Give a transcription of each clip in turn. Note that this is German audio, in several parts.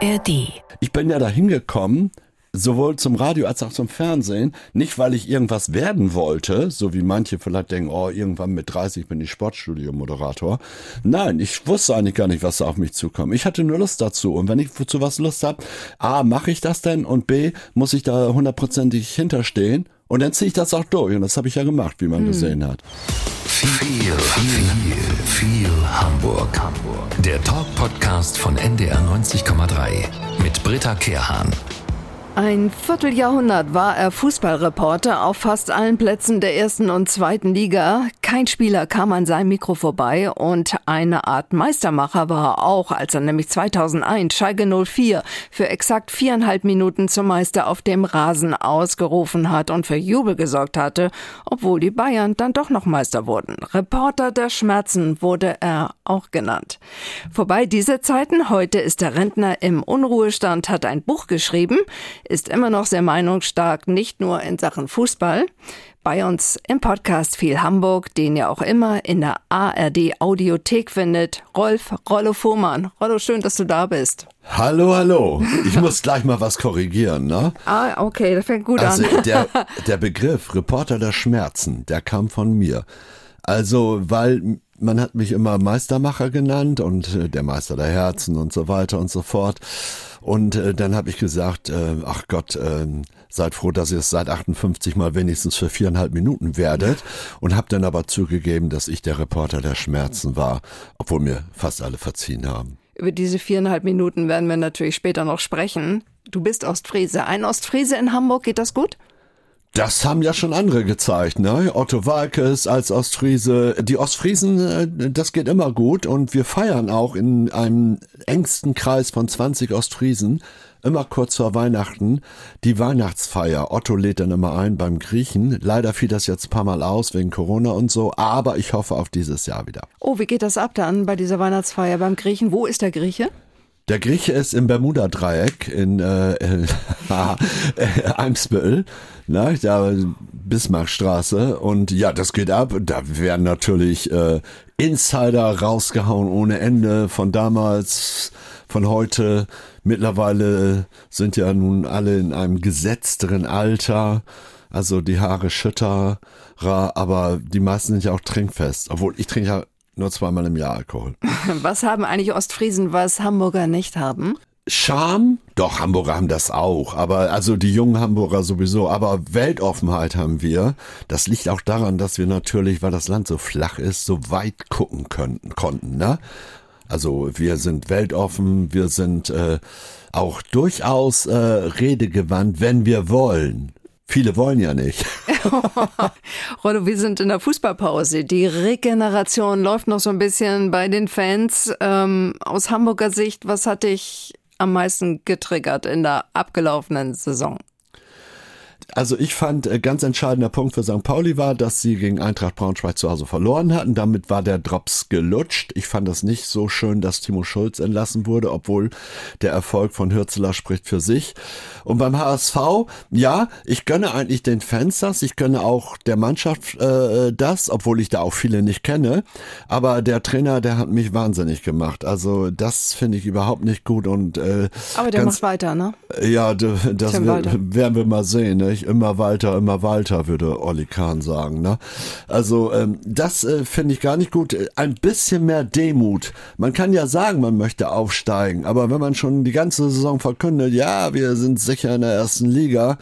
ARD. Ich bin ja da hingekommen, sowohl zum Radio als auch zum Fernsehen, nicht weil ich irgendwas werden wollte, so wie manche vielleicht denken, oh, irgendwann mit 30 bin ich Sportstudio-Moderator. Nein, ich wusste eigentlich gar nicht, was da auf mich zukommt. Ich hatte nur Lust dazu. Und wenn ich zu was Lust habe, A, mache ich das denn? Und B, muss ich da hundertprozentig hinterstehen? Und dann ziehe ich das auch durch. Und das habe ich ja gemacht, wie man hm. gesehen hat. Viel, viel, viel Hamburg. Hamburg. Der Talk-Podcast von NDR 90,3 mit Britta Kehrhahn. Ein Vierteljahrhundert war er Fußballreporter auf fast allen Plätzen der ersten und zweiten Liga. Kein Spieler kam an seinem Mikro vorbei und eine Art Meistermacher war er auch, als er nämlich 2001 Schalke 04 für exakt viereinhalb Minuten zum Meister auf dem Rasen ausgerufen hat und für Jubel gesorgt hatte, obwohl die Bayern dann doch noch Meister wurden. Reporter der Schmerzen wurde er auch genannt. Vorbei diese Zeiten, heute ist der Rentner im Unruhestand, hat ein Buch geschrieben, ist immer noch sehr meinungsstark, nicht nur in Sachen Fußball. Bei uns im Podcast viel Hamburg, den ihr auch immer in der ARD Audiothek findet. Rolf Rollo Fuhrmann. Rollo, schön, dass du da bist. Hallo, hallo. Ich muss gleich mal was korrigieren, ne? Ah, okay, das fängt gut also an. Der, der Begriff Reporter der Schmerzen, der kam von mir. Also, weil man hat mich immer Meistermacher genannt und äh, der Meister der Herzen und so weiter und so fort. Und äh, dann habe ich gesagt, äh, ach Gott, äh, seid froh, dass ihr es seit 58 mal wenigstens für viereinhalb Minuten werdet. Und habe dann aber zugegeben, dass ich der Reporter der Schmerzen war, obwohl mir fast alle verziehen haben. Über diese viereinhalb Minuten werden wir natürlich später noch sprechen. Du bist Ostfriese. Ein Ostfriese in Hamburg, geht das gut? Das haben ja schon andere gezeigt, ne? Otto Walkes als Ostfriese. Die Ostfriesen, äh, das geht immer gut und wir feiern auch in einem engsten Kreis von 20 Ostfriesen immer kurz vor Weihnachten die Weihnachtsfeier. Otto lädt dann immer ein beim Griechen. Leider fiel das jetzt ein paar Mal aus wegen Corona und so, aber ich hoffe auf dieses Jahr wieder. Oh, wie geht das ab dann bei dieser Weihnachtsfeier beim Griechen? Wo ist der Grieche? Der Grieche ist im Bermuda-Dreieck in äh, äh, Eimsbüttel, ne, da Bismarckstraße. Und ja, das geht ab. Da werden natürlich äh, Insider rausgehauen ohne Ende von damals, von heute. Mittlerweile sind ja nun alle in einem gesetzteren Alter. Also die Haare schütterer, aber die meisten sind ja auch trinkfest. Obwohl ich trinke ja nur zweimal im Jahr Alkohol. Was haben eigentlich Ostfriesen, was Hamburger nicht haben? Scham? Doch, Hamburger haben das auch. Aber also die jungen Hamburger sowieso. Aber Weltoffenheit haben wir. Das liegt auch daran, dass wir natürlich, weil das Land so flach ist, so weit gucken könnten, konnten. Ne? Also wir sind weltoffen, wir sind äh, auch durchaus äh, redegewandt, wenn wir wollen. Viele wollen ja nicht. Rollo, wir sind in der Fußballpause. Die Regeneration läuft noch so ein bisschen bei den Fans. Ähm, aus Hamburger Sicht, was hat dich am meisten getriggert in der abgelaufenen Saison? Also ich fand, äh, ganz entscheidender Punkt für St. Pauli war, dass sie gegen Eintracht Braunschweig zu Hause verloren hatten. Damit war der Drops gelutscht. Ich fand das nicht so schön, dass Timo Schulz entlassen wurde, obwohl der Erfolg von Hürzeler spricht für sich. Und beim HSV, ja, ich gönne eigentlich den Fans das. Ich gönne auch der Mannschaft äh, das, obwohl ich da auch viele nicht kenne. Aber der Trainer, der hat mich wahnsinnig gemacht. Also das finde ich überhaupt nicht gut. Und äh, Aber der macht weiter, ne? Ja, das werden wir mal sehen. Ne? Nicht immer Walter, immer Walter, würde Olli Kahn sagen. Ne? Also ähm, das äh, finde ich gar nicht gut. Ein bisschen mehr Demut. Man kann ja sagen, man möchte aufsteigen, aber wenn man schon die ganze Saison verkündet, ja, wir sind sicher in der ersten Liga,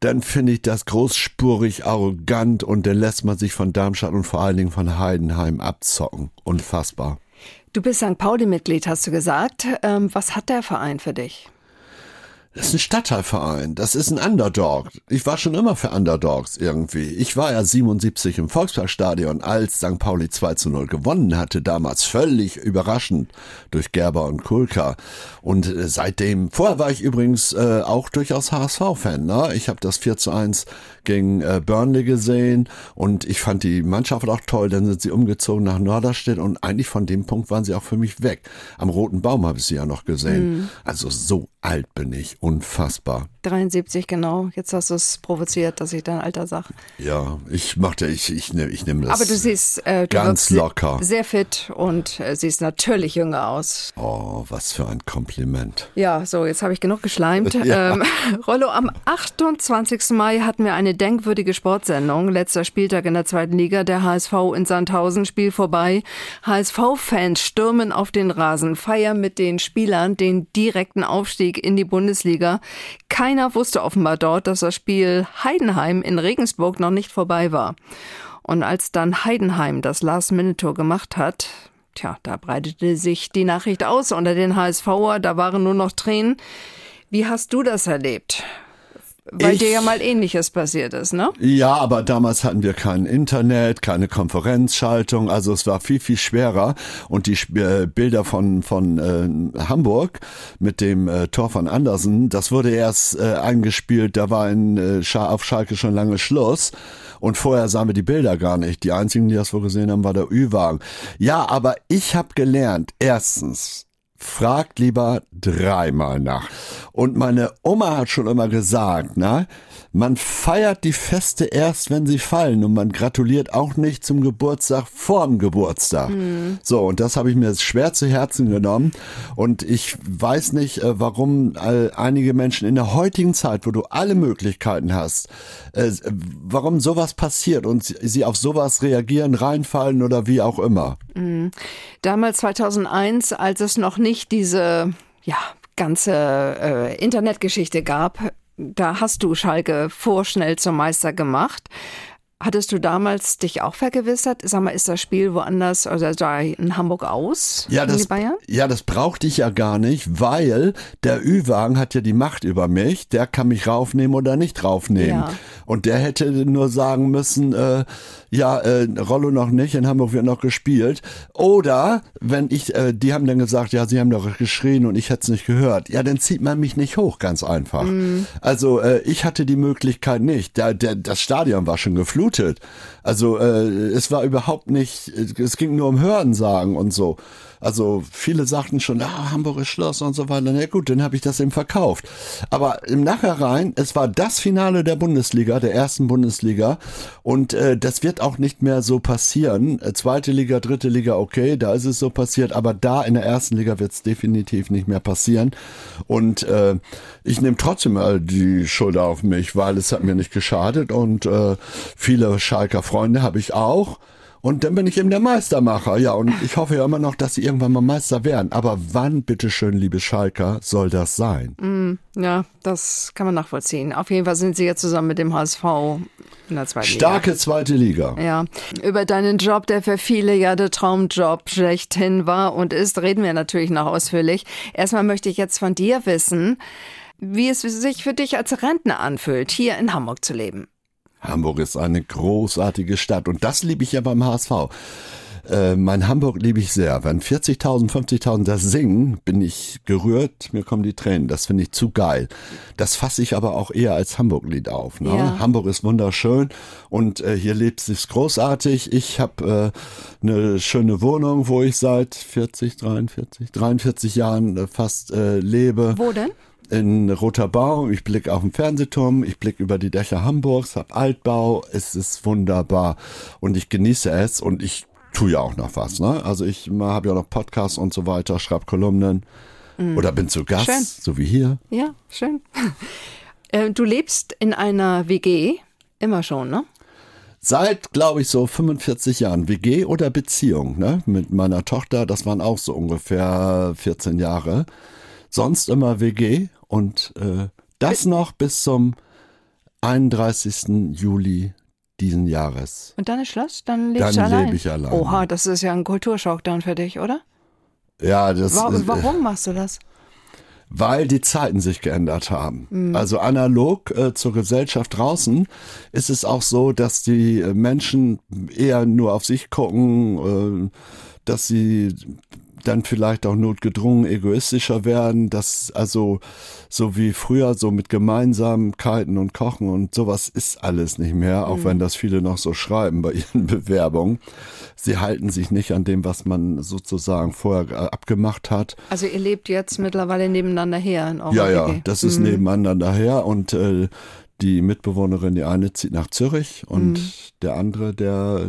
dann finde ich das großspurig arrogant und dann lässt man sich von Darmstadt und vor allen Dingen von Heidenheim abzocken. Unfassbar. Du bist St. Pauli-Mitglied, hast du gesagt. Ähm, was hat der Verein für dich? Das ist ein Stadtteilverein. Das ist ein Underdog. Ich war schon immer für Underdogs irgendwie. Ich war ja 77 im Volksparkstadion, als St. Pauli 2 zu 0 gewonnen hatte, damals völlig überraschend durch Gerber und Kulka. Und äh, seitdem, vorher war ich übrigens äh, auch durchaus HSV-Fan. Ne? Ich habe das 4 zu 1 gegen äh, Burnley gesehen und ich fand die Mannschaft auch toll. Dann sind sie umgezogen nach Norderstedt und eigentlich von dem Punkt waren sie auch für mich weg. Am Roten Baum habe ich sie ja noch gesehen. Mhm. Also so alt bin ich, unfassbar. 73, genau. Jetzt hast du es provoziert, dass ich dein Alter sage. Ja, ich machte, ich, ich, ne, ich nehme das. Aber du siehst äh, du ganz locker. Sehr fit und äh, siehst natürlich jünger aus. Oh, was für ein Kompliment. Ja, so, jetzt habe ich genug geschleimt. Ja. Ähm, Rollo, am 28. Mai hatten wir eine denkwürdige Sportsendung. Letzter Spieltag in der zweiten Liga. Der HSV in Sandhausen, Spiel vorbei. HSV-Fans stürmen auf den Rasen, feiern mit den Spielern den direkten Aufstieg in die Bundesliga. Keiner wusste offenbar dort, dass das Spiel Heidenheim in Regensburg noch nicht vorbei war. Und als dann Heidenheim das Last-Minute-Tour gemacht hat, tja, da breitete sich die Nachricht aus unter den HSVer, da waren nur noch Tränen. Wie hast du das erlebt? Weil ich, dir ja mal ähnliches passiert ist, ne? Ja, aber damals hatten wir kein Internet, keine Konferenzschaltung, also es war viel, viel schwerer. Und die äh, Bilder von, von äh, Hamburg mit dem äh, Tor von Andersen, das wurde erst äh, eingespielt, da war in, äh, auf Schalke schon lange Schluss. Und vorher sahen wir die Bilder gar nicht. Die einzigen, die das wohl gesehen haben, war der Ü-Wagen. Ja, aber ich habe gelernt, erstens, fragt lieber dreimal nach. Und meine Oma hat schon immer gesagt, na, man feiert die Feste erst, wenn sie fallen und man gratuliert auch nicht zum Geburtstag vorm Geburtstag. Mhm. So, und das habe ich mir schwer zu Herzen genommen. Und ich weiß nicht, äh, warum einige Menschen in der heutigen Zeit, wo du alle Möglichkeiten hast, äh, warum sowas passiert und sie auf sowas reagieren, reinfallen oder wie auch immer. Mhm. Damals 2001, als es noch nicht diese, ja, ganze äh, Internetgeschichte gab, da hast du Schalke vorschnell zum Meister gemacht. Hattest du damals dich auch vergewissert? Sag mal, ist das Spiel woanders, oder also da in Hamburg aus? Ja, das, ja, das brauchte ich ja gar nicht, weil der Ü-Wagen hat ja die Macht über mich. Der kann mich raufnehmen oder nicht raufnehmen. Ja. Und der hätte nur sagen müssen, äh, ja, äh, Rollo noch nicht, in Hamburg wird noch gespielt. Oder wenn ich, äh, die haben dann gesagt, ja, sie haben doch geschrien und ich hätte es nicht gehört. Ja, dann zieht man mich nicht hoch, ganz einfach. Mhm. Also äh, ich hatte die Möglichkeit nicht. Der, der, das Stadion war schon geflutet. Also äh, es war überhaupt nicht, es ging nur um Hörensagen und so. Also viele sagten schon, ah, Hamburg Schloss und so weiter. Na gut, dann habe ich das eben verkauft. Aber im Nachhinein, es war das Finale der Bundesliga, der ersten Bundesliga. Und äh, das wird auch nicht mehr so passieren. Äh, zweite Liga, dritte Liga, okay, da ist es so passiert. Aber da in der ersten Liga wird es definitiv nicht mehr passieren. Und äh, ich nehme trotzdem mal die Schuld auf mich, weil es hat mir nicht geschadet. Und äh, viele Schalker Freunde habe ich auch. Und dann bin ich eben der Meistermacher. Ja, und ich hoffe ja immer noch, dass sie irgendwann mal Meister werden. Aber wann, bitteschön, liebe Schalker, soll das sein? Mm, ja, das kann man nachvollziehen. Auf jeden Fall sind sie jetzt zusammen mit dem HSV in der zweiten Starke Liga. zweite Liga. Ja. Über deinen Job, der für viele ja der Traumjob schlechthin war und ist, reden wir natürlich noch ausführlich. Erstmal möchte ich jetzt von dir wissen, wie es sich für dich als Rentner anfühlt, hier in Hamburg zu leben. Hamburg ist eine großartige Stadt und das liebe ich ja beim HSV. Äh, mein Hamburg liebe ich sehr. Wenn 40.000, 50.000 das singen, bin ich gerührt, mir kommen die Tränen. Das finde ich zu geil. Das fasse ich aber auch eher als Hamburg-Lied auf. Ne? Ja. Hamburg ist wunderschön und äh, hier lebt es großartig. Ich habe äh, eine schöne Wohnung, wo ich seit 40, 43, 43 Jahren äh, fast äh, lebe. Wo denn? In Roter Bau, ich blicke auf den Fernsehturm, ich blicke über die Dächer Hamburgs, hab Altbau, es ist wunderbar und ich genieße es und ich tue ja auch noch was. Ne? Also ich habe ja noch Podcasts und so weiter, schreibe Kolumnen mm. oder bin zu Gast, schön. so wie hier. Ja, schön. Äh, du lebst in einer WG, immer schon, ne? Seit, glaube ich, so 45 Jahren. WG oder Beziehung, ne? Mit meiner Tochter, das waren auch so ungefähr 14 Jahre. Sonst immer WG und äh, das noch bis zum 31. Juli diesen Jahres. Und dann ist Schluss? Dann lebst dann du allein? lebe ich allein. Oha, das ist ja ein Kulturschock dann für dich, oder? Ja, das Wa Warum machst du das? Weil die Zeiten sich geändert haben. Mhm. Also analog äh, zur Gesellschaft draußen ist es auch so, dass die äh, Menschen eher nur auf sich gucken, äh, dass sie dann vielleicht auch notgedrungen egoistischer werden, dass also so wie früher so mit Gemeinsamkeiten und Kochen und sowas ist alles nicht mehr, auch mhm. wenn das viele noch so schreiben bei ihren Bewerbungen. Sie halten sich nicht an dem, was man sozusagen vorher abgemacht hat. Also ihr lebt jetzt mittlerweile nebeneinander her in Ja, ja, das ist mhm. nebeneinander her und äh, die Mitbewohnerin, die eine zieht nach Zürich und mhm. der andere, der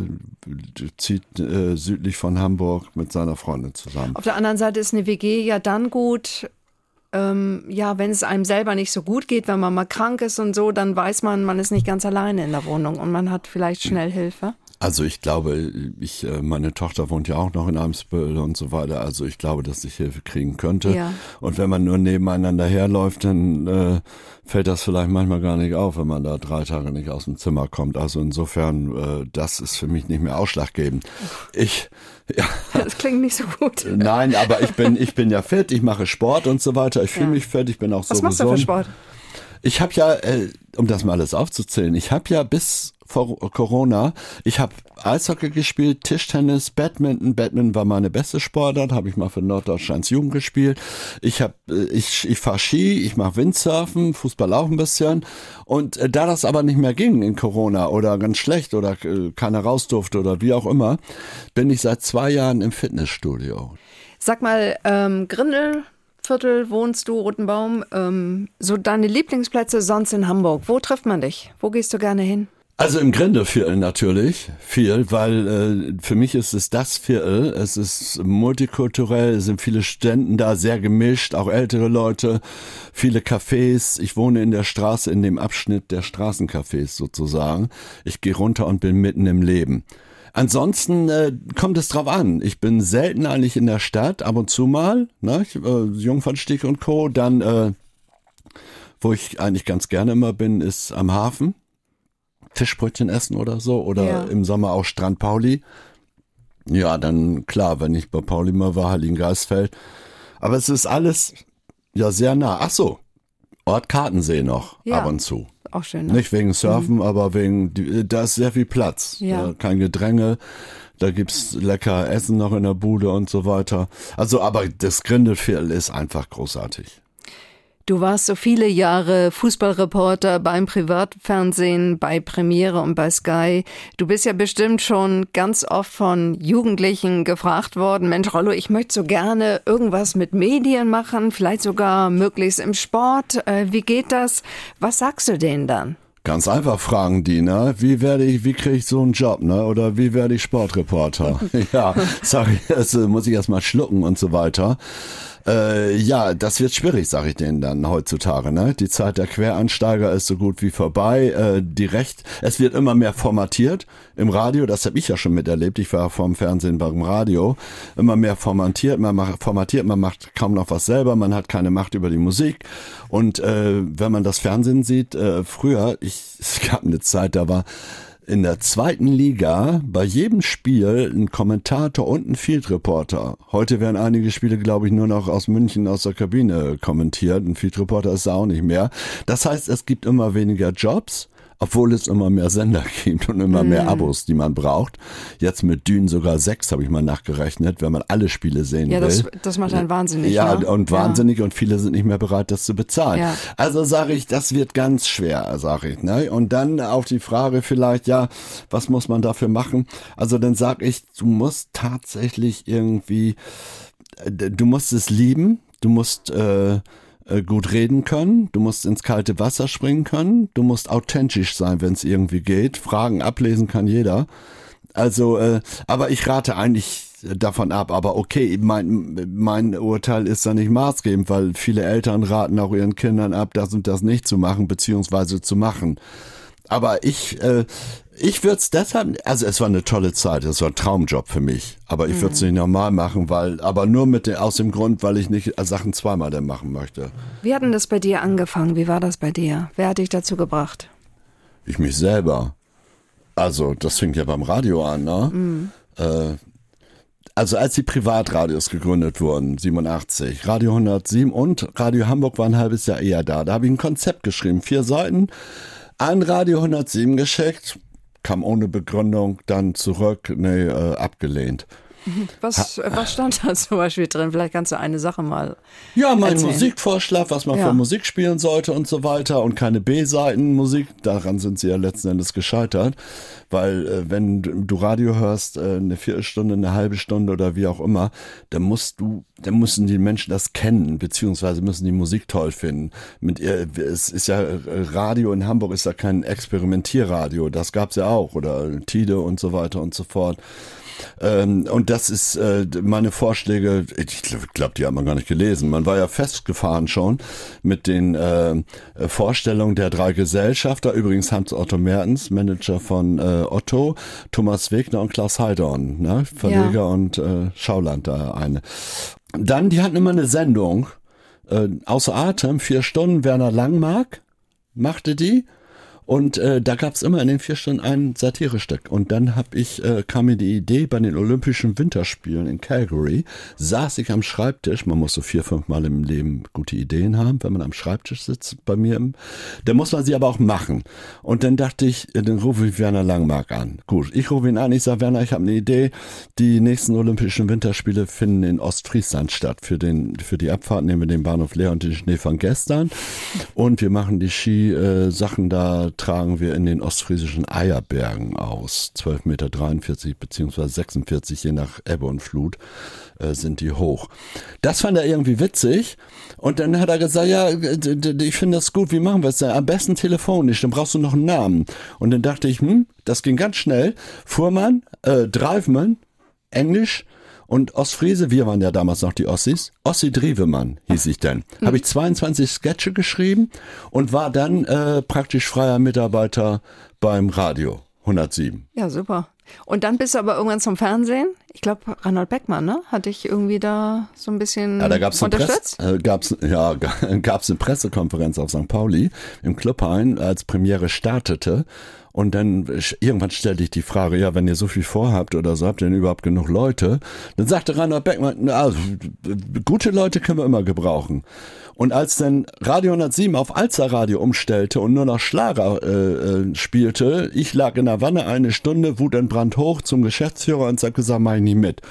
zieht äh, südlich von Hamburg mit seiner Freundin zusammen. Auf der anderen Seite ist eine WG ja dann gut, ähm, ja, wenn es einem selber nicht so gut geht, wenn man mal krank ist und so, dann weiß man, man ist nicht ganz alleine in der Wohnung und man hat vielleicht schnell Hilfe. Also ich glaube, ich, äh, meine Tochter wohnt ja auch noch in Eimsbüttel und so weiter. Also ich glaube, dass ich Hilfe kriegen könnte. Ja. Und wenn man nur nebeneinander herläuft, dann äh, fällt das vielleicht manchmal gar nicht auf, wenn man da drei Tage nicht aus dem Zimmer kommt. Also insofern, äh, das ist für mich nicht mehr ausschlaggebend. Ich ja. Das klingt nicht so gut. Nein, aber ich bin, ich bin ja fit, ich mache Sport und so weiter. Ich fühle ja. mich fit, ich bin auch so Was machst gesund. du für Sport? Ich habe ja, äh, um das mal alles aufzuzählen, ich habe ja bis vor Corona. Ich habe Eishockey gespielt, Tischtennis, Badminton. Badminton war meine beste Sportart, habe ich mal für Norddeutschlands Jugend gespielt. Ich habe äh, ich ich fahre Ski, ich mache Windsurfen, Fußball auch ein bisschen und äh, da das aber nicht mehr ging in Corona oder ganz schlecht oder äh, keiner raus durfte oder wie auch immer, bin ich seit zwei Jahren im Fitnessstudio. Sag mal, ähm, Grindel, Viertel wohnst du, Rotenbaum. Ähm, so deine Lieblingsplätze sonst in Hamburg. Wo trifft man dich? Wo gehst du gerne hin? Also im Grindeviertel natürlich viel, weil äh, für mich ist es das Viertel. Es ist multikulturell, es sind viele Ständen da, sehr gemischt, auch ältere Leute, viele Cafés. Ich wohne in der Straße, in dem Abschnitt der Straßencafés sozusagen. Ich gehe runter und bin mitten im Leben. Ansonsten äh, kommt es drauf an. Ich bin selten eigentlich in der Stadt, ab und zu mal, ne? äh, Jungfernstieg und Co. Dann, äh, wo ich eigentlich ganz gerne immer bin, ist am Hafen Fischbrötchen essen oder so oder ja. im Sommer auch Strand Pauli. Ja, dann klar, wenn ich bei Pauli mal war, Hallin Geisfeld. Aber es ist alles ja sehr nah. Ach so, Ort Kartensee noch ja. ab und zu. Auch schön. Ne? Nicht wegen Surfen, mhm. aber wegen, da ist sehr viel Platz. Ja. kein Gedränge. Da gibt's lecker Essen noch in der Bude und so weiter. Also, aber das Grindelviertel ist einfach großartig. Du warst so viele Jahre Fußballreporter beim Privatfernsehen, bei Premiere und bei Sky. Du bist ja bestimmt schon ganz oft von Jugendlichen gefragt worden, Mensch Rollo, ich möchte so gerne irgendwas mit Medien machen, vielleicht sogar möglichst im Sport. Äh, wie geht das? Was sagst du denen dann? Ganz einfach fragen die, ne? Wie werde ich, wie kriege ich so einen Job, ne? Oder wie werde ich Sportreporter? ja, ich, das muss ich erst mal schlucken und so weiter. Äh, ja, das wird schwierig, sage ich denen dann heutzutage. Ne? Die Zeit der Queransteiger ist so gut wie vorbei. Äh, die Recht, es wird immer mehr formatiert im Radio. Das habe ich ja schon miterlebt. Ich war vom Fernsehen beim Radio. Immer mehr formatiert, man macht formatiert, man macht kaum noch was selber. Man hat keine Macht über die Musik. Und äh, wenn man das Fernsehen sieht, äh, früher, ich, es gab eine Zeit, da war in der zweiten Liga bei jedem Spiel ein Kommentator und ein Field Reporter. Heute werden einige Spiele, glaube ich, nur noch aus München aus der Kabine kommentiert. Ein Field Reporter ist da auch nicht mehr. Das heißt, es gibt immer weniger Jobs obwohl es immer mehr Sender gibt und immer mm. mehr Abos, die man braucht. Jetzt mit Dünen sogar sechs, habe ich mal nachgerechnet, wenn man alle Spiele sehen ja, will. Ja, das, das macht einen wahnsinnig. Ja, ne? und wahnsinnig ja. und viele sind nicht mehr bereit, das zu bezahlen. Ja. Also sage ich, das wird ganz schwer, sage ich. Ne? Und dann auf die Frage vielleicht, ja, was muss man dafür machen? Also dann sage ich, du musst tatsächlich irgendwie, du musst es lieben, du musst äh, äh, gut reden können, du musst ins kalte Wasser springen können, du musst authentisch sein, wenn es irgendwie geht. Fragen ablesen kann jeder. Also, äh, aber ich rate eigentlich davon ab. Aber okay, mein, mein Urteil ist da nicht maßgebend, weil viele Eltern raten auch ihren Kindern ab, das und das nicht zu machen, beziehungsweise zu machen. Aber ich, äh, ich würde es deshalb, also es war eine tolle Zeit, es war ein Traumjob für mich. Aber ich würde es mhm. nicht normal machen, weil, aber nur mit den, aus dem Grund, weil ich nicht Sachen zweimal dann machen möchte. Wie hat denn das bei dir angefangen? Wie war das bei dir? Wer hat dich dazu gebracht? Ich mich selber. Also, das fing ja beim Radio an, ne? Mhm. Äh, also als die Privatradios gegründet wurden, 87, Radio 107 und Radio Hamburg war ein halbes Jahr eher da. Da habe ich ein Konzept geschrieben, vier Seiten, an Radio 107 geschickt, kam ohne Begründung dann zurück, nee, äh, abgelehnt. Was, was stand da zum Beispiel drin? Vielleicht kannst du eine Sache mal. Ja, mein erzählen. Musikvorschlag, was man Ja. für Musik spielen sollte und so weiter und keine B-Seiten-Musik. Daran sind sie ja letzten Endes gescheitert, weil äh, wenn du Radio hörst, äh, eine Viertelstunde, eine halbe Stunde oder wie auch immer, dann musst du, dann müssen die Menschen das kennen, beziehungsweise müssen die Musik toll finden. Mit ihr, es ist ja äh, Radio in Hamburg ist ja kein Experimentierradio, das gab's ja auch oder Tide und so weiter und so fort. Ähm, und das ist äh, meine Vorschläge, ich glaube, die hat man gar nicht gelesen. Man war ja festgefahren schon mit den äh, Vorstellungen der drei Gesellschafter. Übrigens Hans-Otto Mertens, Manager von äh, Otto, Thomas Wegner und Klaus Heidorn, ne? Verleger Ja. und äh, Schauland da eine. Dann, die hatten immer eine Sendung, äh, außer Atem, vier Stunden, Werner Langmark machte die. Und äh, da gab's immer in den vier Stunden ein Satirestück. Und dann hab ich, äh, kam mir die Idee, bei den Olympischen Winterspielen in Calgary saß ich am Schreibtisch. Man muss so vier, fünf Mal im Leben gute Ideen haben, wenn man am Schreibtisch sitzt bei mir. Im, dann muss man sie aber auch machen. Und dann dachte ich, äh, dann rufe ich Werner Langmark an. Gut, ich rufe ihn an. Ich sage, Werner, ich habe eine Idee. Die nächsten Olympischen Winterspiele finden in Ostfriesland statt. Für, den, für die Abfahrt nehmen wir den Bahnhof leer und den Schnee von gestern. Und wir machen die Ski-Sachen da, tragen wir in den ostfriesischen Eierbergen aus. 12,43 Meter beziehungsweise 46, je nach Ebbe und Flut, äh, sind die hoch. Das fand er irgendwie witzig. Und dann hat er gesagt, ja, ich finde das gut, wie machen wir es denn? Am besten telefonisch, dann brauchst du noch einen Namen. Und dann dachte ich, hm, das ging ganz schnell. Fuhrmann, äh, Driveman, Englisch, und Ostfriese, wir waren ja damals noch die Ossis. Ossi Drievemann hieß ich dann. Habe ich 22 Sketche geschrieben und war dann äh, praktisch freier Mitarbeiter beim Radio 107. Ja, super. Und dann bist du aber irgendwann zum Fernsehen. Ich glaube, Reinhold Beckmann, ne? Hat dich irgendwie da so ein bisschen Ja, da gab's eine, Press, unterstützt? äh, gab's, ja, gab's eine Pressekonferenz auf St. Pauli im Clubhain, als Premiere startete. Und dann irgendwann stellte ich die Frage, ja, wenn ihr so viel vorhabt oder so, habt ihr denn überhaupt genug Leute? Dann sagte Reinhard Beckmann, na, also, gute Leute können wir immer gebrauchen. Und als dann Radio 107 auf Alzer Radio umstellte und nur noch Schlager äh, äh, spielte, ich lag in der Wanne eine Stunde, Wut entbrannt hoch zum Geschäftsführer und sagte, gesagt, mach ich nicht mit.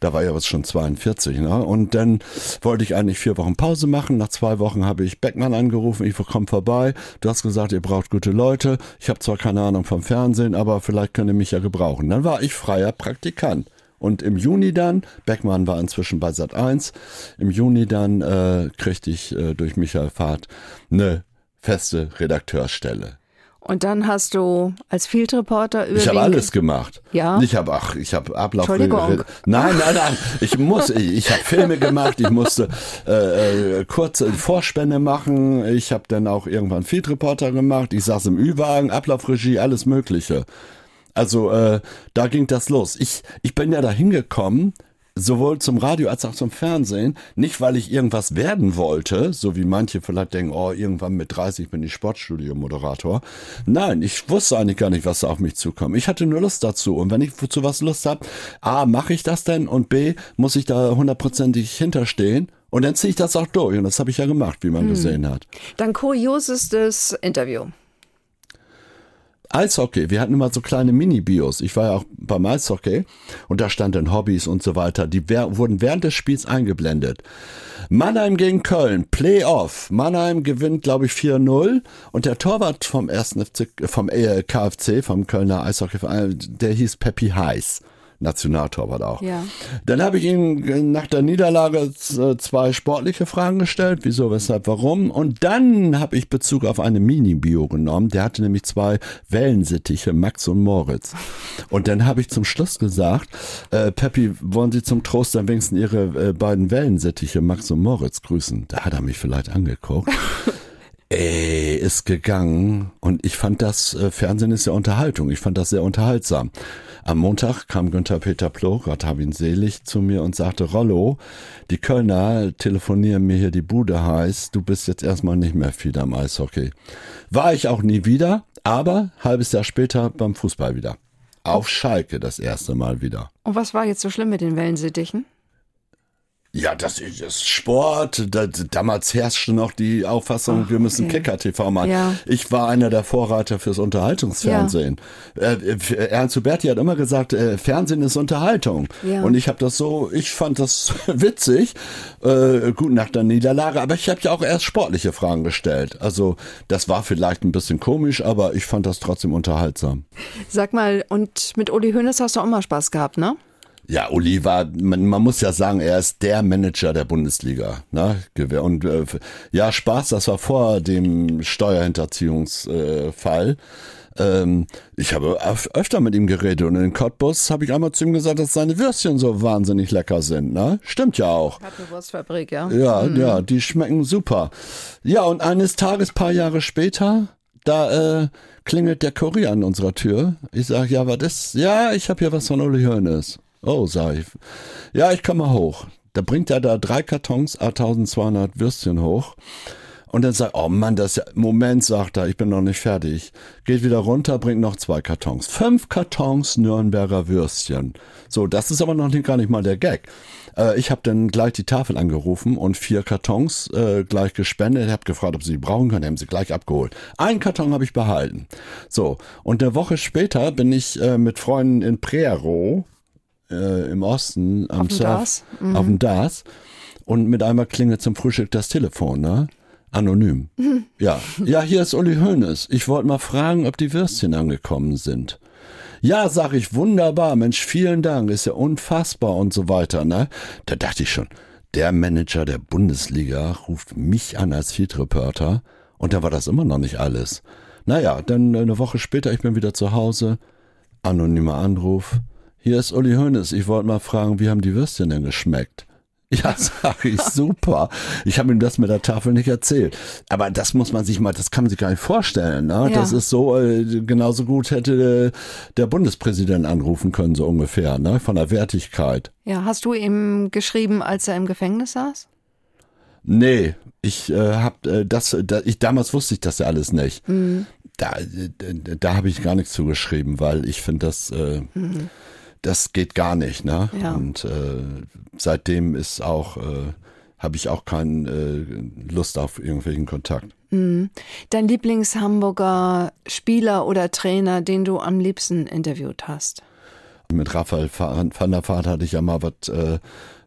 Da war ja was schon 42, ne? Und dann wollte ich eigentlich vier Wochen Pause machen. Nach zwei Wochen habe ich Beckmann angerufen, ich komm vorbei. Du hast gesagt, ihr braucht gute Leute. Ich habe zwar keine Ahnung vom Fernsehen, aber vielleicht könnt ihr mich ja gebrauchen. Dann war ich freier Praktikant. Und im Juni dann, Beckmann war inzwischen bei Sat 1, im Juni dann äh, kriegte ich äh, durch Michael Fahrt eine feste Redakteurstelle. Und dann hast du als Field Reporter über Ich habe alles gemacht. Ja? Ich habe ach, ich habe Ablauf. Entschuldigung. Nein, nein, nein. Ich muss, ich, ich habe Filme gemacht. Ich musste äh, äh, kurze Vorspänne machen. Ich habe dann auch irgendwann Field Reporter gemacht. Ich saß im Ü-Wagen, Ablaufregie, alles Mögliche. Also äh, da ging das los. Ich ich bin ja da hingekommen. Sowohl zum Radio als auch zum Fernsehen. Nicht, weil ich irgendwas werden wollte, so wie manche vielleicht denken, oh, irgendwann mit 30 bin ich Sportstudio-Moderator. Nein, ich wusste eigentlich gar nicht, was da auf mich zukommt. Ich hatte nur Lust dazu. Und wenn ich zu was Lust habe, A, mache ich das denn? Und B, muss ich da hundertprozentig hinterstehen? Und dann ziehe ich das auch durch. Und das habe ich ja gemacht, wie man gesehen hat. Dein kuriosestes Interview. Eishockey, wir hatten immer so kleine Mini-Bios. Ich war ja auch beim Eishockey und da stand dann Hobbys und so weiter. Die wurden während des Spiels eingeblendet. Mannheim gegen Köln, Playoff. Mannheim gewinnt, glaube ich, 4-0 und der Torwart vom ersten FC, vom äh, KFC, vom Kölner Eishockeyverein, der hieß Peppi Heiß. Nationaltorwart auch. Ja. Dann habe ich ihm nach der Niederlage z- zwei sportliche Fragen gestellt, wieso, weshalb, warum. Und dann habe ich Bezug auf eine Mini-Bio genommen. Der hatte nämlich zwei Wellensittiche, Max und Moritz. Und dann habe ich zum Schluss gesagt, äh, Peppi, wollen Sie zum Trost am wenigsten Ihre äh, beiden Wellensittiche, Max und Moritz, grüßen? Da hat er mich vielleicht angeguckt. Ey, ist gegangen und ich fand das, äh, Fernsehen ist ja Unterhaltung, ich fand das sehr unterhaltsam. Am Montag kam Günther Peter Ploh, Gott hab ihn selig, zu mir und sagte, Rollo, die Kölner telefonieren mir hier die Bude heiß, du bist jetzt erstmal nicht mehr viel am Eishockey. War ich auch nie wieder, aber halbes Jahr später beim Fußball wieder. Auf Schalke das erste Mal wieder. Und was war jetzt so schlimm mit den Wellensittichen? Ja, das ist Sport. Da, damals herrschte noch die Auffassung, Ach, wir müssen okay. Kicker-TV machen. Ja. Ich war einer der Vorreiter fürs Unterhaltungsfernsehen. Ja. Äh, Ernst Huberti hat immer gesagt, äh, Fernsehen ist Unterhaltung. Ja. Und ich habe das so, ich fand das witzig, äh, gut nach der Niederlage, aber ich habe ja auch erst sportliche Fragen gestellt. Also das war vielleicht ein bisschen komisch, aber ich fand das trotzdem unterhaltsam. Sag mal, und mit Uli Hoeneß hast du auch mal Spaß gehabt, ne? Ja, Uli war, man, man muss ja sagen, er ist der Manager der Bundesliga. Ne? Und äh, ja, Spaß, das war vor dem Steuerhinterziehungsfall. Äh, ähm, ich habe öfter mit ihm geredet und in Cottbus habe ich einmal zu ihm gesagt, dass seine Würstchen so wahnsinnig lecker sind. Ne? Stimmt ja auch. Hat eine Wurstfabrik, ja. Ja, mhm. ja, die schmecken super. Ja, und eines Tages, paar Jahre später, da äh, klingelt der Kurier an unserer Tür. Ich sage, ja, was ist? Ja, ich habe hier was von Uli Hoeneß. Oh, sag ich. Ja, ich komme hoch. Da bringt er da drei Kartons, 1200 Würstchen hoch. Und dann sagt, oh Mann, das ist ja, Moment, sagt er, ich bin noch nicht fertig. Geht wieder runter, bringt noch zwei Kartons. Fünf Kartons Nürnberger Würstchen. So, das ist aber noch nicht, gar nicht mal der Gag. Äh, ich habe dann gleich die Tafel angerufen und vier Kartons äh, gleich gespendet. Ich habe gefragt, ob sie die brauchen können, haben sie gleich abgeholt. Einen Karton habe ich behalten. So, und eine Woche später bin ich äh, mit Freunden in Prero äh, im Osten am auf Surf, mhm. auf dem Das und mit einmal klingelt zum Frühstück das Telefon, ne? Anonym. Mhm. Ja, ja, hier ist Uli Hoeneß. Ich wollte mal fragen, ob die Würstchen angekommen sind. Ja, sag ich, wunderbar, Mensch, vielen Dank, ist ja unfassbar und so weiter, ne? Da dachte ich schon, der Manager der Bundesliga ruft mich an als Field Reporter und da war das immer noch nicht alles. Naja, dann eine Woche später, ich bin wieder zu Hause, anonymer Anruf, hier ist Uli Hoeneß. Ich wollte mal fragen, wie haben die Würstchen denn geschmeckt? Ja, sag ich, super. Ich habe ihm das mit der Tafel nicht erzählt. Aber das muss man sich mal, das kann man sich gar nicht vorstellen. Ne? Ja. Das ist so, äh, genauso gut hätte der Bundespräsident anrufen können, so ungefähr, ne? von der Wertigkeit. Ja, hast du ihm geschrieben, als er im Gefängnis saß? Nee, ich äh, hab äh, das, da, ich damals wusste ich das ja alles nicht. Mhm. Da, da, da habe ich gar nichts zugeschrieben, weil ich finde das. Äh, mhm das geht gar nicht, ne? Ja. Und äh, seitdem ist auch, äh, habe ich auch keine äh, Lust auf irgendwelchen Kontakt. Mhm. Dein Lieblings-Hamburger Spieler oder Trainer, den du am liebsten interviewt hast? Mit Raphael van der Vaart hatte ich ja mal was äh,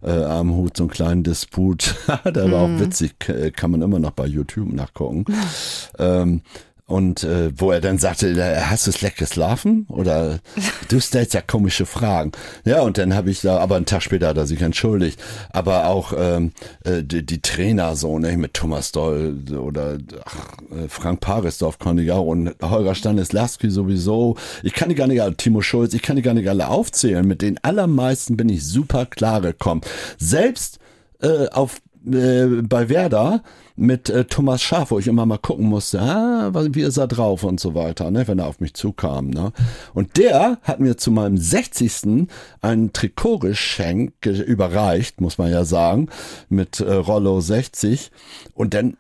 äh, am Hut, so einen kleinen Disput. der war mhm. auch witzig, kann man immer noch bei YouTube nachgucken. ähm, und äh, wo er dann sagte, hast du es lecker geschlafen? Oder du stellst ja komische Fragen. Ja, und dann habe ich da, aber einen Tag später hat er sich entschuldigt. Aber auch ähm, äh, die, die Trainer so, ne, mit Thomas Doll oder ach, äh, Frank Parisdorf konnte ich auch und Holger Stanislawski sowieso. Ich kann die gar nicht alle, Timo Schulz, ich kann die gar nicht alle aufzählen. Mit den allermeisten bin ich super klar gekommen. Selbst äh, auf äh, bei Werder mit äh, Thomas Schaaf, wo ich immer mal gucken musste, ah, wie ist er drauf und so weiter, ne, wenn er auf mich zukam. Ne. Und der hat mir zu meinem 60. ein Trikot geschenkt, überreicht, muss man ja sagen, mit äh, Rollo 60. Und dann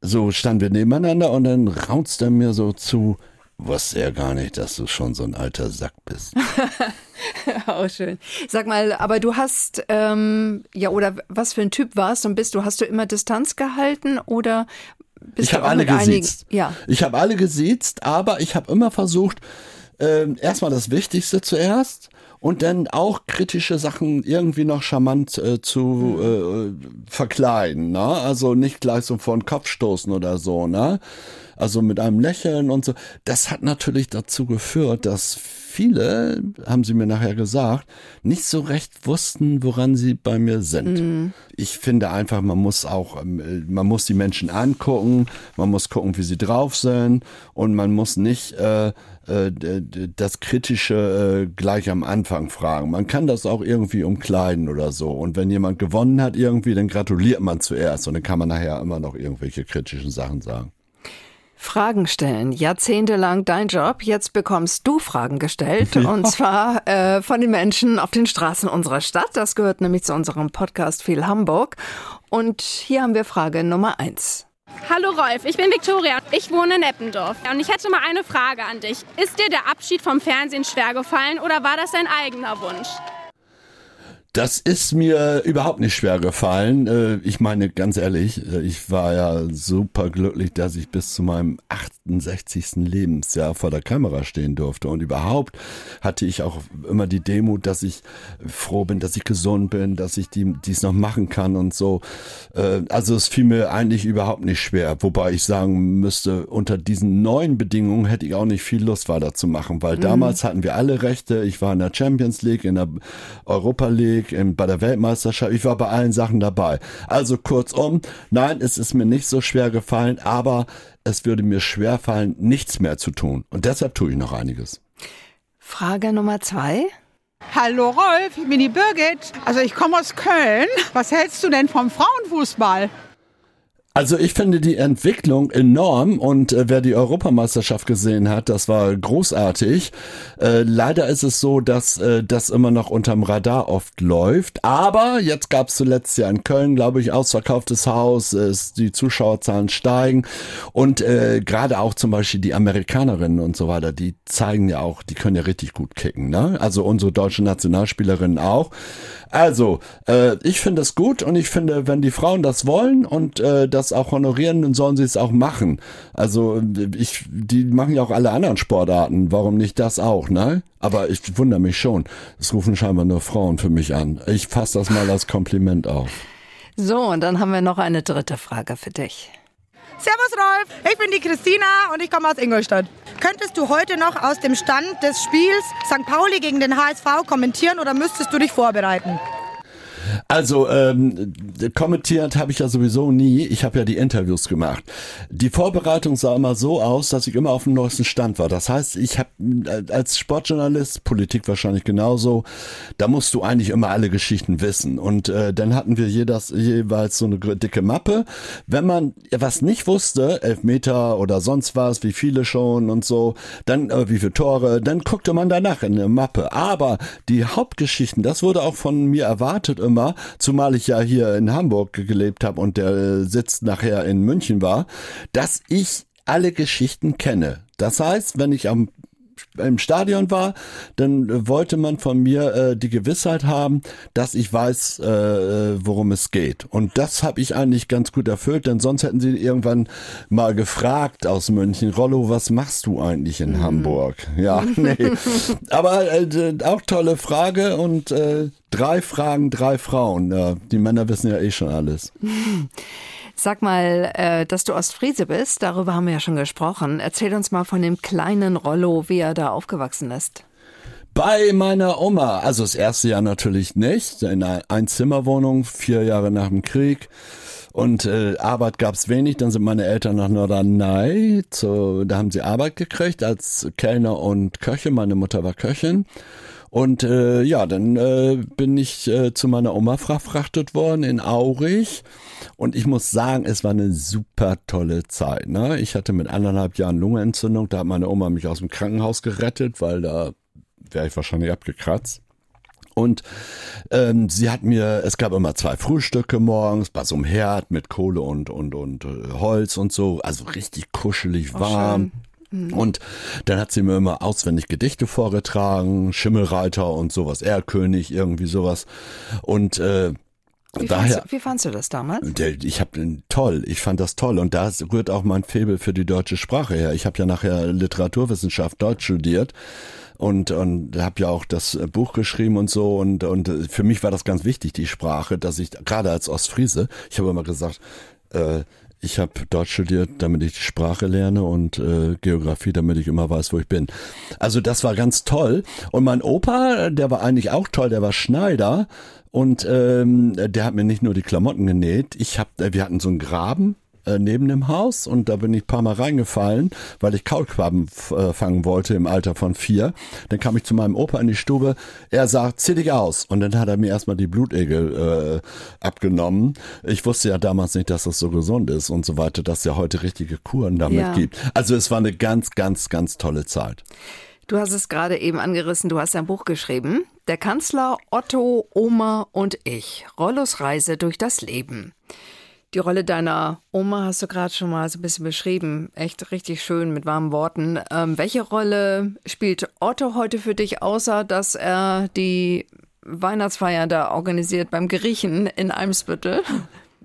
so standen wir nebeneinander und dann raunzt er mir so zu, wusste er gar nicht, dass du schon so ein alter Sack bist. Auch schön. Sag mal, aber du hast, ähm, ja, oder was für ein Typ warst und bist du? Hast du immer Distanz gehalten oder bist ich habe alle gesiezt. Ja. Ich habe alle gesiezt, aber ich habe immer versucht, äh, erstmal das Wichtigste zuerst und dann auch kritische Sachen irgendwie noch charmant äh, zu mhm. äh, verkleiden. Ne? Also nicht gleich so vor den Kopf stoßen oder so. Ne? Also mit einem Lächeln und so. Das hat natürlich dazu geführt, dass viele, haben sie mir nachher gesagt, nicht so recht wussten, woran sie bei mir sind. Mhm. Ich finde einfach, man muss auch, ähm, man muss die Menschen angucken, man muss gucken, wie sie drauf sind und man muss nicht äh, äh, das Kritische äh, gleich am Anfang fragen. Man kann das auch irgendwie umkleiden oder so. Und wenn jemand gewonnen hat irgendwie, dann gratuliert man zuerst und dann kann man nachher immer noch irgendwelche kritischen Sachen sagen. Fragen stellen. Jahrzehntelang dein Job. Jetzt bekommst du Fragen gestellt. Ja. Und zwar äh, von den Menschen auf den Straßen unserer Stadt. Das gehört nämlich zu unserem Podcast Viel Hamburg. Und hier haben wir Frage Nummer eins. Hallo Rolf, ich bin Viktoria. Ich wohne in Eppendorf. Und ich hätte mal eine Frage an dich. Ist dir der Abschied vom Fernsehen schwer gefallen oder war das dein eigener Wunsch? Das ist mir überhaupt nicht schwer gefallen. Äh, ich meine, ganz ehrlich, äh, ich war ja super glücklich, dass ich bis zu meinem 68. Lebensjahr vor der Kamera stehen durfte. Und überhaupt hatte ich auch immer die Demut, dass ich froh bin, dass ich gesund bin, dass ich die, dies noch machen kann und so. Äh, also es fiel mir eigentlich überhaupt nicht schwer. Wobei ich sagen müsste, unter diesen neuen Bedingungen hätte ich auch nicht viel Lust weiterzumachen, weil mhm. damals hatten wir alle Rechte. Ich war in der Champions League, in der Europa League, Olympic, bei der Weltmeisterschaft. Ich war bei allen Sachen dabei. Also kurzum, nein, es ist mir nicht so schwer gefallen, aber es würde mir schwer fallen, nichts mehr zu tun. Und deshalb tue ich noch einiges. Frage Nummer zwei. Hallo Rolf, ich bin die Birgit. Also ich komme aus Köln. Was hältst du denn vom Frauenfußball? Also ich finde die Entwicklung enorm und äh, wer die Europameisterschaft gesehen hat, das war großartig. Äh, leider ist es so, dass äh, das immer noch unterm Radar oft läuft. Aber jetzt gab es zuletzt ja in Köln, glaube ich, ausverkauftes Haus, ist, die Zuschauerzahlen steigen und äh, gerade auch zum Beispiel die Amerikanerinnen und so weiter, die zeigen ja auch, die können ja richtig gut kicken. Ne? Also unsere deutschen Nationalspielerinnen auch. Also äh, ich finde es gut und ich finde, wenn die Frauen das wollen und äh, das das auch honorieren, dann sollen sie es auch machen. Also ich, die machen ja auch alle anderen Sportarten. Warum nicht das auch, ne? Aber ich wundere mich schon. Es rufen scheinbar nur Frauen für mich an. Ich fasse das mal als Kompliment auf. So, und dann haben wir noch eine dritte Frage für dich. Servus Rolf, ich bin die Christina und ich komme aus Ingolstadt. Könntest du heute noch aus dem Stand des Spiels St. Pauli gegen den HSV kommentieren oder müsstest du dich vorbereiten? Also ähm, kommentiert habe ich ja sowieso nie. Ich habe ja die Interviews gemacht. Die Vorbereitung sah immer so aus, dass ich immer auf dem neuesten Stand war. Das heißt, ich habe äh, als Sportjournalist, Politik wahrscheinlich genauso, da musst du eigentlich immer alle Geschichten wissen. Und äh, dann hatten wir jedes, jeweils so eine dicke Mappe. Wenn man was nicht wusste, Elfmeter oder sonst was, wie viele schon und so, dann äh, wie viele Tore, dann guckte man danach in der Mappe. Aber die Hauptgeschichten, das wurde auch von mir erwartet immer immer, zumal ich ja hier in Hamburg gelebt habe und der Sitz nachher in München war, dass ich alle Geschichten kenne. Das heißt, wenn ich am im Stadion war, dann wollte man von mir äh, die Gewissheit haben, dass ich weiß, äh, worum es geht. Und das habe ich eigentlich ganz gut erfüllt, denn sonst hätten sie irgendwann mal gefragt aus München, Rollo, was machst du eigentlich in mhm. Hamburg? Ja, nee. Aber äh, auch tolle Frage und äh, drei Fragen, drei Frauen. Ja, die Männer wissen ja eh schon alles. Sag mal, äh, dass du Ostfriese bist, darüber haben wir ja schon gesprochen. Erzähl uns mal von dem kleinen Rollo, wie er da aufgewachsen ist. Bei meiner Oma, also das erste Jahr natürlich nicht, in einer Einzimmerwohnung, vier Jahre nach dem Krieg. Und äh, Arbeit gab's wenig, dann sind meine Eltern nach Norderney, da haben sie Arbeit gekriegt als Kellner und Köche. Meine Mutter war Köchin. Und äh, ja, dann äh, bin ich äh, zu meiner Oma verfrachtet worden in Aurich. Und ich muss sagen, es war eine super tolle Zeit. Ne? Ich hatte mit anderthalb Jahren Lungenentzündung. Da hat meine Oma mich aus dem Krankenhaus gerettet, weil da wäre ich wahrscheinlich abgekratzt. Und ähm, sie hat mir, es gab immer zwei Frühstücke morgens bei so einem Herd mit Kohle und und und äh, Holz und so, also richtig kuschelig warm. Mhm. Und dann hat sie mir immer auswendig Gedichte vorgetragen, Schimmelreiter und sowas, Erlkönig, irgendwie sowas. Und äh, wie, Daher, fandst, wie fandst du das damals? Ich habe toll, ich fand das toll und da rührt auch mein Febel für die deutsche Sprache her. Ich habe ja nachher Literaturwissenschaft Deutsch studiert und und habe ja auch das Buch geschrieben und so und und für mich war das ganz wichtig die Sprache, dass ich gerade als Ostfriese, ich habe immer gesagt, äh, ich habe Deutsch studiert, damit ich die Sprache lerne und äh, Geografie, damit ich immer weiß, wo ich bin. Also das war ganz toll. Und mein Opa, der war eigentlich auch toll, der war Schneider und ähm, der hat mir nicht nur die Klamotten genäht. Ich hab, wir hatten so einen Graben äh, neben dem Haus und da bin ich ein paar Mal reingefallen, weil ich Kaulquaben äh, fangen wollte im Alter von vier. Dann kam ich zu meinem Opa in die Stube. Er sagt, zieh dich aus. Und dann hat er mir erstmal die Blutegel äh, abgenommen. Ich wusste ja damals nicht, dass das so gesund ist und so weiter, dass es ja heute richtige Kuren damit ja. gibt. Also es war eine ganz, ganz, ganz tolle Zeit. Du hast es gerade eben angerissen, du hast ein Buch geschrieben. Der Kanzler, Otto, Oma und ich. Rollos Reise durch das Leben. Die Rolle deiner Oma hast du gerade schon mal so ein bisschen beschrieben. Echt richtig schön mit warmen Worten. Ähm, welche Rolle spielt Otto heute für dich, außer dass er die Weihnachtsfeier da organisiert beim Griechen in Eimsbüttel.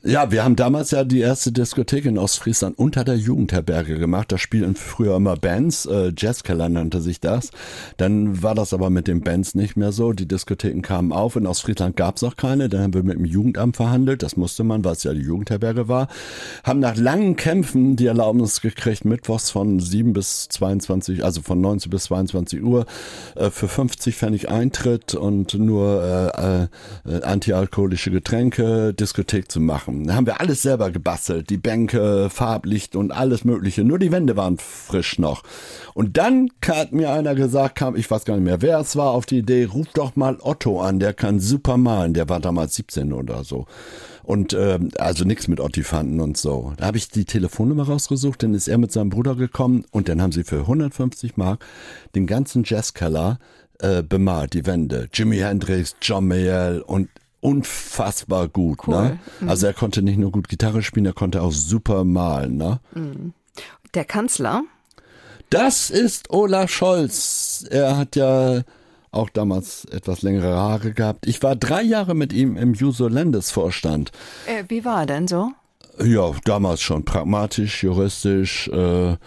Ja, wir haben damals ja die erste Diskothek in Ostfriesland unter der Jugendherberge gemacht. Da spielten früher immer Bands, äh, Jazzkeller nannte sich das. Dann war das aber mit den Bands nicht mehr so. Die Diskotheken kamen auf. In Ostfriesland gab's auch keine. Dann haben wir mit dem Jugendamt verhandelt. Das musste man, weil es ja die Jugendherberge war. Haben nach langen Kämpfen die Erlaubnis gekriegt, mittwochs von 7 bis 22, also von 19 bis 22 Uhr, äh, für 50 Pfennig Eintritt und nur äh, äh, antialkoholische Getränke Diskothek zu machen machen. Da haben wir alles selber gebastelt. Die Bänke, Farblicht und alles mögliche. Nur die Wände waren frisch noch. Und dann hat mir einer gesagt, kam, ich weiß gar nicht mehr, wer es war, auf die Idee, ruf doch mal Otto an, der kann super malen. Der war damals 17 oder so. Und ähm, also nichts mit Ottifanten und so. Da habe ich die Telefonnummer rausgesucht, dann ist er mit seinem Bruder gekommen und dann haben sie für 150 Mark den ganzen Jazzkeller äh, bemalt, die Wände. Jimi Hendrix, John Mayall und unfassbar gut. Cool. Ne? Mhm. Also er konnte nicht nur gut Gitarre spielen, er konnte auch super malen. Ne? Mhm. Der Kanzler? Das ist Olaf Scholz. Er hat ja auch damals etwas längere Haare gehabt. Ich war drei Jahre mit ihm im Juso Landesvorstand. Äh, wie war er denn so? Ja, damals schon pragmatisch, juristisch, äh,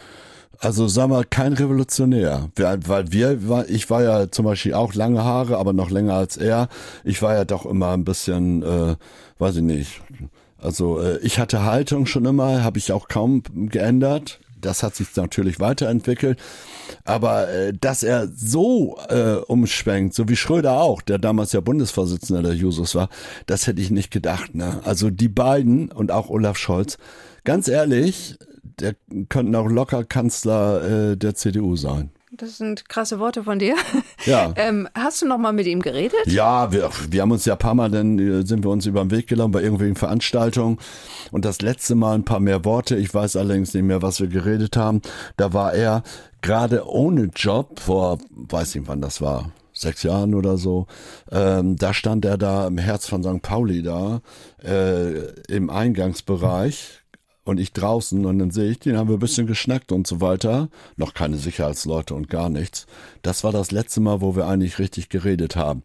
also sagen wir, kein Revolutionär. Weil wir, ich war ja zum Beispiel auch lange Haare, aber noch länger als er. Ich war ja doch immer ein bisschen, äh, weiß ich nicht. Also äh, ich hatte Haltung schon immer, habe ich auch kaum geändert. Das hat sich natürlich weiterentwickelt. Aber äh, dass er so äh, umschwenkt, so wie Schröder auch, der damals ja Bundesvorsitzender der Jusos war, das hätte ich nicht gedacht. Ne? Also die beiden und auch Olaf Scholz, ganz ehrlich, der könnten auch locker Kanzler äh, der CDU sein. Das sind krasse Worte von dir. Ja. ähm, hast du noch mal mit ihm geredet? Ja, wir, wir haben uns ja ein paar Mal, dann äh, sind wir uns über den Weg gelaufen bei irgendwelchen Veranstaltungen. Und das letzte Mal ein paar mehr Worte. Ich weiß allerdings nicht mehr, was wir geredet haben. Da war er gerade ohne Job vor, weiß nicht wann das war, sechs Jahren oder so. Ähm, da stand er da im Herz von St. Pauli da, äh, im Eingangsbereich und ich draußen und dann sehe ich, den haben wir ein bisschen geschnackt und so weiter. Noch keine Sicherheitsleute und gar nichts. Das war das letzte Mal, wo wir eigentlich richtig geredet haben.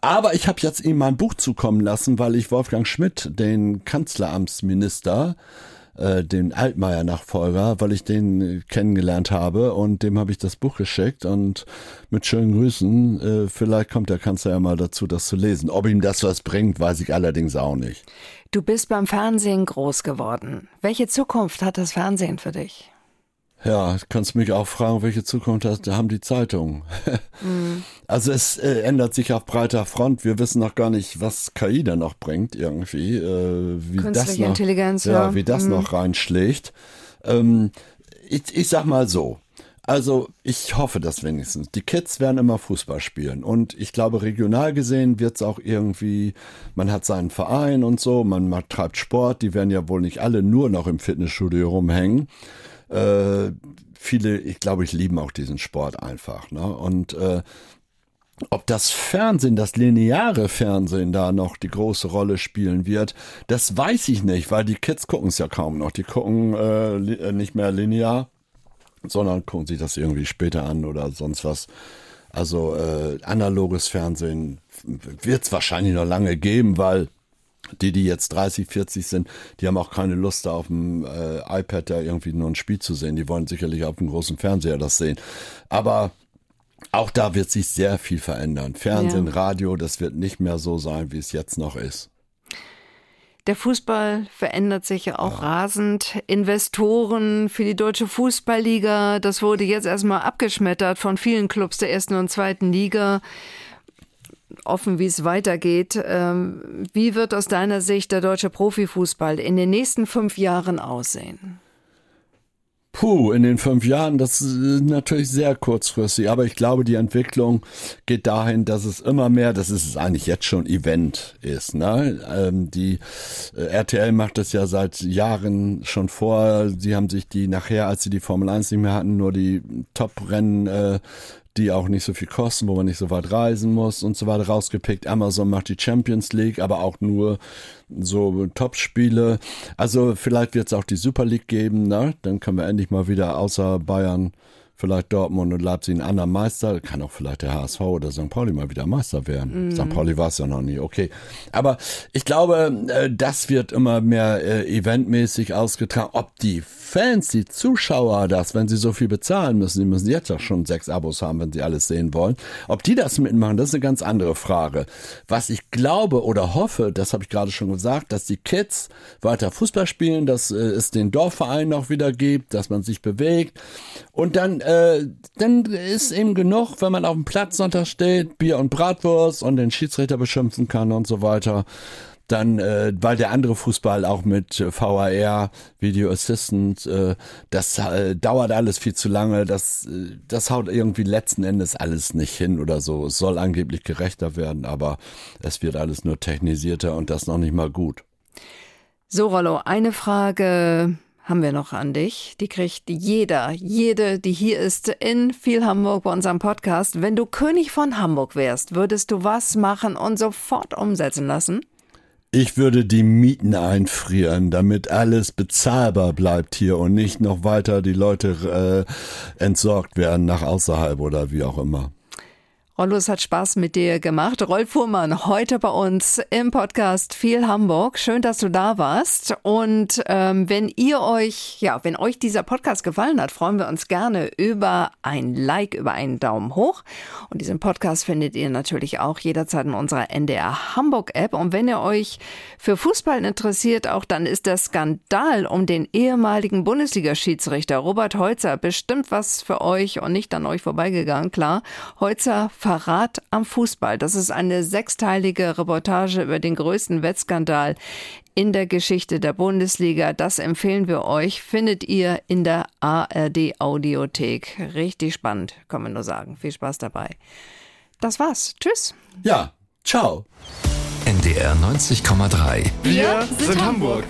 Aber ich habe jetzt ihm mein Buch zukommen lassen, weil ich Wolfgang Schmidt, den Kanzleramtsminister, äh, den Altmaier-Nachfolger, weil ich den äh, kennengelernt habe und dem habe ich das Buch geschickt und mit schönen Grüßen, äh, vielleicht kommt der Kanzler ja mal dazu, das zu lesen. Ob ihm das was bringt, weiß ich allerdings auch nicht. Du bist beim Fernsehen groß geworden. Welche Zukunft hat das Fernsehen für dich? Ja, kannst mich auch fragen, welche Zukunft hat, haben die Zeitungen. mhm. Also es äh, ändert sich auf breiter Front. Wir wissen noch gar nicht, was KI da noch bringt irgendwie, äh, wie das noch, Intelligenz, ja, ja. wie das mhm. noch reinschlägt. Ähm, ich, ich sag mal so, also ich hoffe das wenigstens. Die Kids werden immer Fußball spielen und ich glaube regional gesehen wird es auch irgendwie, man hat seinen Verein und so, man macht, treibt Sport, die werden ja wohl nicht alle nur noch im Fitnessstudio rumhängen. Äh, viele, ich glaube, ich lieben auch diesen Sport einfach. Ne? Und äh, ob das Fernsehen, das lineare Fernsehen da noch die große Rolle spielen wird, das weiß ich nicht, weil die Kids gucken es ja kaum noch. Die gucken äh, nicht mehr linear sondern gucken sich das irgendwie später an oder sonst was. Also äh, analoges Fernsehen wird es wahrscheinlich noch lange geben, weil die, die jetzt 30, 40 sind, die haben auch keine Lust, da auf dem äh, iPad da irgendwie nur ein Spiel zu sehen. Die wollen sicherlich auf dem großen Fernseher das sehen. Aber auch da wird sich sehr viel verändern. Fernsehen, ja. Radio, das wird nicht mehr so sein, wie es jetzt noch ist. Der Fußball verändert sich ja auch ja. rasend. Investoren für die deutsche Fußballliga, das wurde jetzt erstmal abgeschmettert von vielen Clubs der ersten und zweiten Liga. Offen, wie es weitergeht. Ähm, wie wird aus deiner Sicht der deutsche Profifußball in den nächsten fünf Jahren aussehen? Puh, in den fünf Jahren, das ist natürlich sehr kurzfristig, aber ich glaube, die Entwicklung geht dahin, dass es immer mehr, das ist es eigentlich jetzt schon Event ist. Ne? Ähm, die äh, RTL macht das ja seit Jahren schon vor. Sie haben sich die nachher, als sie die Formel 1 nicht mehr hatten, nur die Top-Rennen äh, die auch nicht so viel kosten, wo man nicht so weit reisen muss und so weiter rausgepickt. Amazon macht die Champions League, aber auch nur so Top-Spiele. Also vielleicht wird es auch die Super League geben, ne? Dann können wir endlich mal wieder außer Bayern vielleicht Dortmund und Leipzig einen anderen Meister, kann auch vielleicht der HSV oder St. Pauli mal wieder Meister werden. Mhm. St. Pauli war es ja noch nie, okay. Aber ich glaube, äh, das wird immer mehr äh, eventmäßig ausgetragen. Ob die Fans, die Zuschauer das, wenn sie so viel bezahlen müssen, die müssen jetzt auch schon sechs Abos haben, wenn sie alles sehen wollen, ob die das mitmachen, das ist eine ganz andere Frage. Was ich glaube oder hoffe, das habe ich gerade schon gesagt, dass die Kids weiter Fußball spielen, dass äh, es den Dorfverein noch wieder gibt, dass man sich bewegt und dann, äh, dann ist eben genug, wenn man auf dem Platz Sonntag steht, Bier und Bratwurst und den Schiedsrichter beschimpfen kann und so weiter dann, äh, weil der andere Fußball auch mit VAR, Video Assistant, äh, das äh, dauert alles viel zu lange, das, äh, das haut irgendwie letzten Endes alles nicht hin oder so. Es soll angeblich gerechter werden, aber es wird alles nur technisierter und das noch nicht mal gut. So, Rollo, eine Frage haben wir noch an dich. Die kriegt jeder, jede, die hier ist in viel Hamburg bei unserem Podcast. Wenn du König von Hamburg wärst, würdest du was machen und sofort umsetzen lassen? Ich würde die Mieten einfrieren, damit alles bezahlbar bleibt hier und nicht noch weiter die Leute äh, entsorgt werden nach außerhalb oder wie auch immer. Rollo, es hat Spaß mit dir gemacht. Rolf Fuhrmann, heute bei uns im Podcast Viel Hamburg. Schön, dass du da warst. Und ähm, wenn ihr euch, ja, wenn euch dieser Podcast gefallen hat, freuen wir uns gerne über ein Like, über einen Daumen hoch. Und diesen Podcast findet ihr natürlich auch jederzeit in unserer NDR Hamburg App. Und wenn ihr euch für Fußball interessiert, auch dann ist der Skandal um den ehemaligen Bundesliga-Schiedsrichter Robert Heutzer bestimmt was für euch und nicht an euch vorbeigegangen. Klar, Heutzer Verrat am Fußball. Das ist eine sechsteilige Reportage über den größten Wettskandal in der Geschichte der Bundesliga. Das empfehlen wir euch. Findet ihr in der ARD Audiothek. Richtig spannend, kann man nur sagen. Viel Spaß dabei. Das war's. Tschüss. Ja, ciao. NDR 90,3. Wir sind Hamburg.